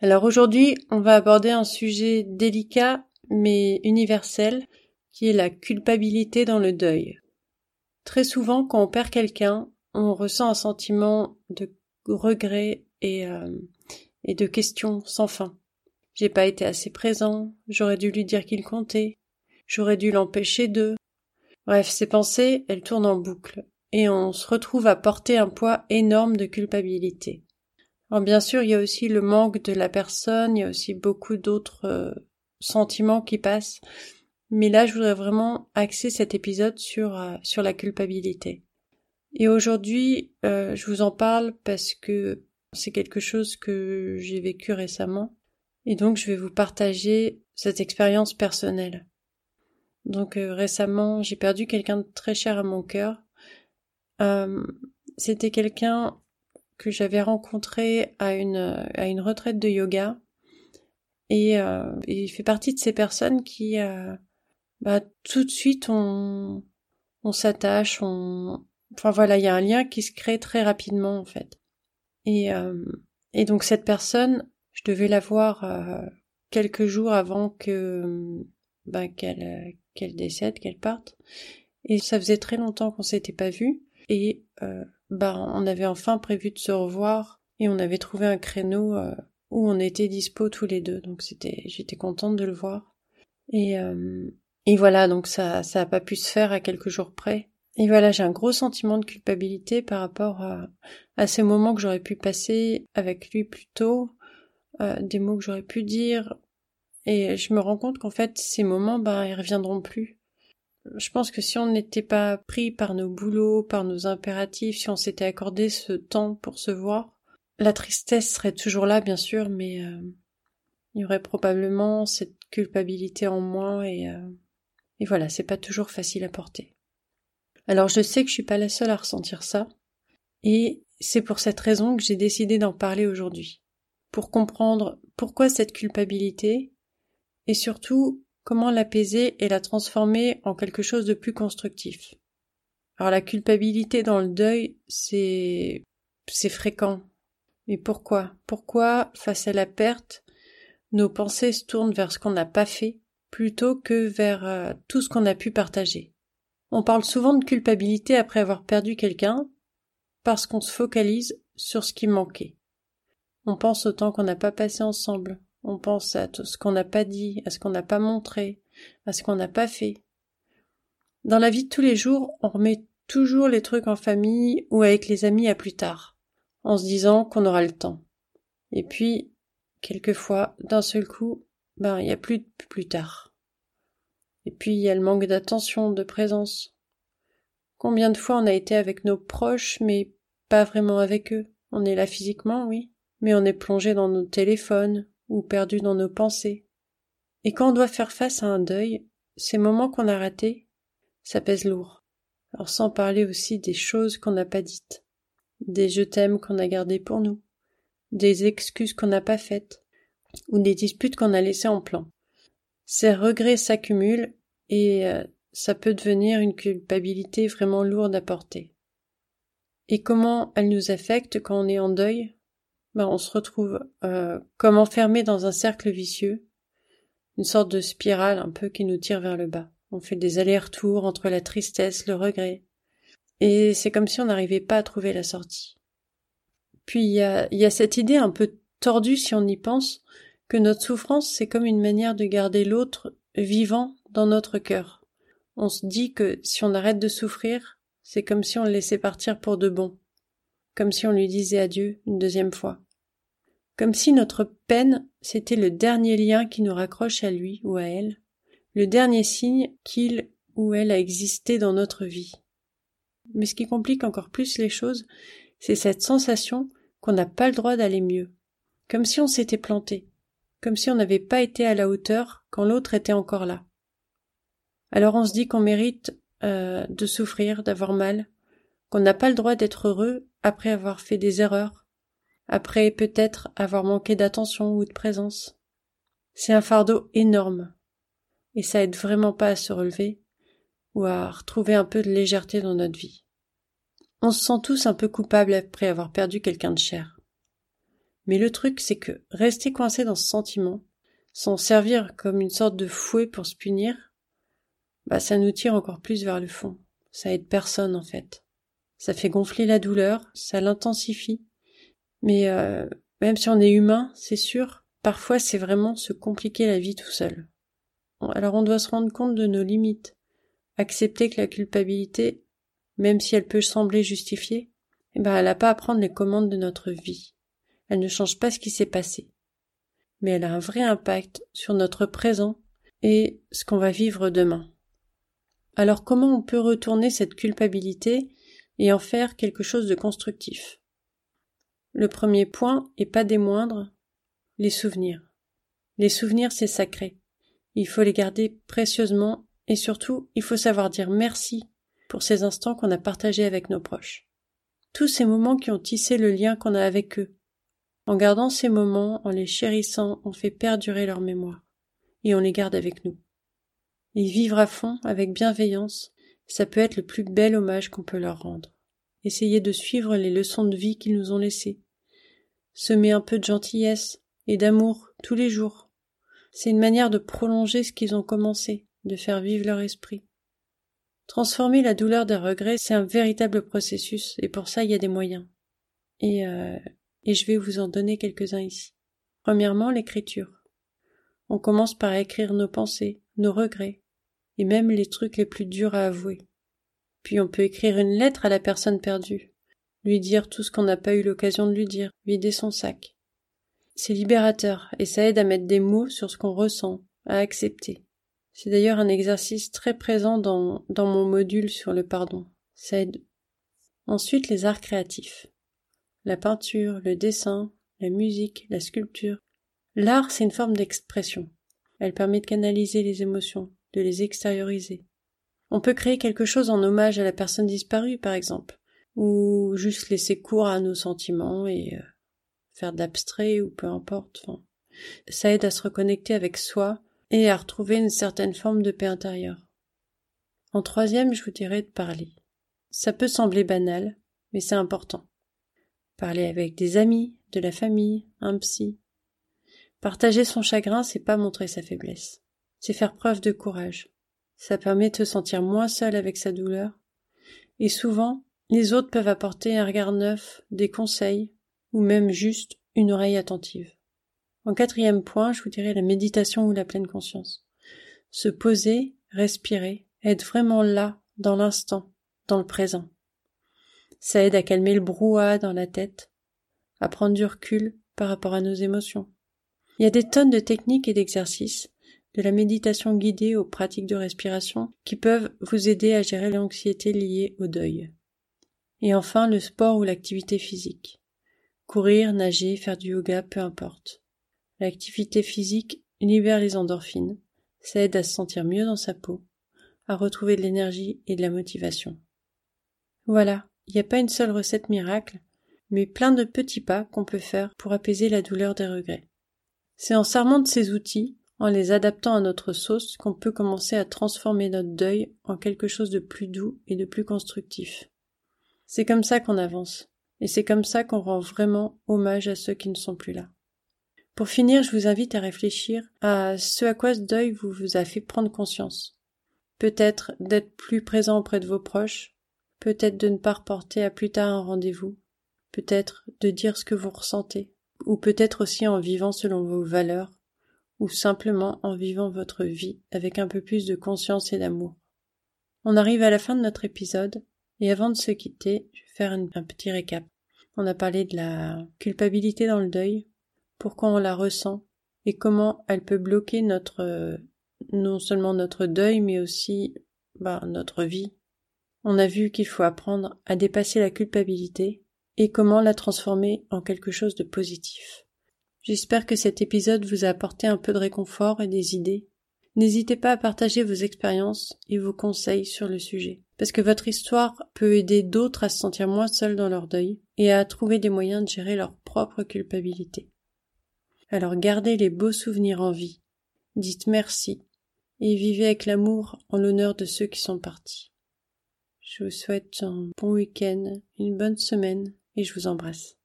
Alors aujourd'hui, on va aborder un sujet délicat mais universel qui est la culpabilité dans le deuil. Très souvent, quand on perd quelqu'un, on ressent un sentiment de regret et, euh, de questions sans fin. J'ai pas été assez présent, j'aurais dû lui dire qu'il comptait, j'aurais dû l'empêcher de. Bref, ces pensées, elles tournent en boucle, et on se retrouve à porter un poids énorme de culpabilité. Alors bien sûr, il y a aussi le manque de la personne, il y a aussi beaucoup d'autres euh, sentiments qui passent. Mais là, je voudrais vraiment axer cet épisode sur, euh, sur la culpabilité. Et aujourd'hui, euh, je vous en parle parce que c'est quelque chose que j'ai vécu récemment. Et donc, je vais vous partager cette expérience personnelle. Donc, récemment, j'ai perdu quelqu'un de très cher à mon cœur. C'était quelqu'un que j'avais rencontré à une, à une retraite de yoga. Et, euh, il fait partie de ces personnes qui, euh, bah, tout de suite, on, on s'attache, on, enfin voilà, il y a un lien qui se crée très rapidement en fait. Et, euh, et donc cette personne, je devais la voir euh, quelques jours avant que, bah, qu'elle, qu'elle décède, qu'elle parte. Et ça faisait très longtemps qu'on s'était pas vu. Et euh, bah, on avait enfin prévu de se revoir et on avait trouvé un créneau euh, où on était dispo tous les deux. Donc c'était, j'étais contente de le voir. Et, euh, et voilà, donc ça, ça a pas pu se faire à quelques jours près. Et voilà, j'ai un gros sentiment de culpabilité par rapport à, à ces moments que j'aurais pu passer avec lui plus tôt, euh, des mots que j'aurais pu dire. Et je me rends compte qu'en fait, ces moments, ben, ils reviendront plus. Je pense que si on n'était pas pris par nos boulots, par nos impératifs, si on s'était accordé ce temps pour se voir, la tristesse serait toujours là, bien sûr, mais euh, il y aurait probablement cette culpabilité en moins et, euh, et voilà, c'est pas toujours facile à porter. Alors je sais que je suis pas la seule à ressentir ça, et c'est pour cette raison que j'ai décidé d'en parler aujourd'hui, pour comprendre pourquoi cette culpabilité, et surtout comment l'apaiser et la transformer en quelque chose de plus constructif. Alors la culpabilité dans le deuil, c'est c'est fréquent. Mais pourquoi? Pourquoi, face à la perte, nos pensées se tournent vers ce qu'on n'a pas fait plutôt que vers euh, tout ce qu'on a pu partager? On parle souvent de culpabilité après avoir perdu quelqu'un parce qu'on se focalise sur ce qui manquait. On pense au temps qu'on n'a pas passé ensemble, on pense à tout ce qu'on n'a pas dit, à ce qu'on n'a pas montré, à ce qu'on n'a pas fait. Dans la vie de tous les jours, on remet toujours les trucs en famille ou avec les amis à plus tard, en se disant qu'on aura le temps. Et puis, quelquefois, d'un seul coup, ben, il n'y a plus de plus tard. Et puis, il y a le manque d'attention, de présence. Combien de fois on a été avec nos proches, mais pas vraiment avec eux? On est là physiquement, oui, mais on est plongé dans nos téléphones, ou perdus dans nos pensées. Et quand on doit faire face à un deuil, ces moments qu'on a ratés, ça pèse lourd. Alors sans parler aussi des choses qu'on n'a pas dites, des je t'aime qu'on a gardés pour nous, des excuses qu'on n'a pas faites, ou des disputes qu'on a laissées en plan. Ces regrets s'accumulent et euh, ça peut devenir une culpabilité vraiment lourde à porter. Et comment elle nous affecte quand on est en deuil? Ben, on se retrouve euh, comme enfermé dans un cercle vicieux, une sorte de spirale un peu qui nous tire vers le bas. On fait des allers-retours entre la tristesse, le regret, et c'est comme si on n'arrivait pas à trouver la sortie. Puis il y a, y a cette idée un peu tordue si on y pense, que notre souffrance c'est comme une manière de garder l'autre vivant dans notre cœur. On se dit que si on arrête de souffrir, c'est comme si on le laissait partir pour de bon, comme si on lui disait adieu une deuxième fois comme si notre peine c'était le dernier lien qui nous raccroche à lui ou à elle, le dernier signe qu'il ou elle a existé dans notre vie. Mais ce qui complique encore plus les choses, c'est cette sensation qu'on n'a pas le droit d'aller mieux, comme si on s'était planté, comme si on n'avait pas été à la hauteur quand l'autre était encore là. Alors on se dit qu'on mérite euh, de souffrir, d'avoir mal, qu'on n'a pas le droit d'être heureux après avoir fait des erreurs, après peut-être avoir manqué d'attention ou de présence. C'est un fardeau énorme, et ça aide vraiment pas à se relever ou à retrouver un peu de légèreté dans notre vie. On se sent tous un peu coupables après avoir perdu quelqu'un de cher. Mais le truc, c'est que rester coincé dans ce sentiment, sans servir comme une sorte de fouet pour se punir, bah ça nous tire encore plus vers le fond. Ça aide personne en fait. Ça fait gonfler la douleur, ça l'intensifie. Mais euh, même si on est humain, c'est sûr, parfois c'est vraiment se compliquer la vie tout seul. Alors on doit se rendre compte de nos limites, accepter que la culpabilité, même si elle peut sembler justifiée, eh ben elle n'a pas à prendre les commandes de notre vie. Elle ne change pas ce qui s'est passé. Mais elle a un vrai impact sur notre présent et ce qu'on va vivre demain. Alors comment on peut retourner cette culpabilité et en faire quelque chose de constructif Le premier point, et pas des moindres, les souvenirs. Les souvenirs, c'est sacré. Il faut les garder précieusement et surtout, il faut savoir dire merci pour ces instants qu'on a partagés avec nos proches. Tous ces moments qui ont tissé le lien qu'on a avec eux. En gardant ces moments, en les chérissant, on fait perdurer leur mémoire. Et on les garde avec nous. Et vivre à fond, avec bienveillance, ça peut être le plus bel hommage qu'on peut leur rendre. Essayer de suivre les leçons de vie qu'ils nous ont laissées. Semer un peu de gentillesse et d'amour tous les jours. C'est une manière de prolonger ce qu'ils ont commencé, de faire vivre leur esprit. Transformer la douleur des regrets, c'est un véritable processus, et pour ça il y a des moyens. Et, euh, et je vais vous en donner quelques-uns ici. Premièrement, l'écriture. On commence par écrire nos pensées, nos regrets, et même les trucs les plus durs à avouer. Puis on peut écrire une lettre à la personne perdue, lui dire tout ce qu'on n'a pas eu l'occasion de lui dire, vider son sac. C'est libérateur, et ça aide à mettre des mots sur ce qu'on ressent, à accepter. C'est d'ailleurs un exercice très présent dans, dans mon module sur le pardon. Ça aide. Ensuite, les arts créatifs. La peinture, le dessin, la musique, la sculpture. L'art, c'est une forme d'expression. Elle permet de canaliser les émotions, de les extérioriser. On peut créer quelque chose en hommage à la personne disparue, par exemple, ou juste laisser cours à nos sentiments et euh, faire d'abstrait ou peu importe. ça aide à se reconnecter avec soi et à retrouver une certaine forme de paix intérieure. En troisième, je vous dirais de parler. Ça peut sembler banal, mais c'est important. Parler avec des amis, de la famille, un psy. Partager son chagrin, c'est pas montrer sa faiblesse. C'est faire preuve de courage. Ça permet de se sentir moins seul avec sa douleur. Et souvent, les autres peuvent apporter un regard neuf, des conseils, ou même juste une oreille attentive. En quatrième point, je vous dirais la méditation ou la pleine conscience. Se poser, respirer, être vraiment là, dans l'instant, dans le présent. Ça aide à calmer le brouhaha dans la tête, à prendre du recul par rapport à nos émotions. Il y a des tonnes de techniques et d'exercices de la méditation guidée aux pratiques de respiration qui peuvent vous aider à gérer l'anxiété liée au deuil. Et enfin, le sport ou l'activité physique. Courir, nager, faire du yoga, peu importe. L'activité physique libère les endorphines, ça aide à se sentir mieux dans sa peau, à retrouver de l'énergie et de la motivation. Voilà, il n'y a pas une seule recette miracle, mais plein de petits pas qu'on peut faire pour apaiser la douleur des regrets. C'est en s'armant de ces outils en les adaptant à notre sauce qu'on peut commencer à transformer notre deuil en quelque chose de plus doux et de plus constructif. C'est comme ça qu'on avance, et c'est comme ça qu'on rend vraiment hommage à ceux qui ne sont plus là. Pour finir, je vous invite à réfléchir à ce à quoi ce deuil vous, a fait prendre conscience. Peut-être d'être plus présent auprès de vos proches, peut-être de ne pas reporter à plus tard un rendez-vous, peut-être de dire ce que vous ressentez, ou peut-être aussi en vivant selon vos valeurs ou simplement en vivant votre vie avec un peu plus de conscience et d'amour. On arrive à la fin de notre épisode, et avant de se quitter, je vais faire un petit récap. On a parlé de la culpabilité dans le deuil, pourquoi on la ressent, et comment elle peut bloquer notre, non seulement notre deuil, mais aussi, bah, notre vie. On a vu qu'il faut apprendre à dépasser la culpabilité, et comment la transformer en quelque chose de positif. J'espère que cet épisode vous a apporté un peu de réconfort et des idées. N'hésitez pas à partager vos expériences et vos conseils sur le sujet, parce que votre histoire peut aider d'autres à se sentir moins seuls dans leur deuil et à trouver des moyens de gérer leur propre culpabilité. Alors gardez les beaux souvenirs en vie, dites merci et vivez avec l'amour en l'honneur de ceux qui sont partis. Je vous souhaite un bon week-end, une bonne semaine et je vous embrasse.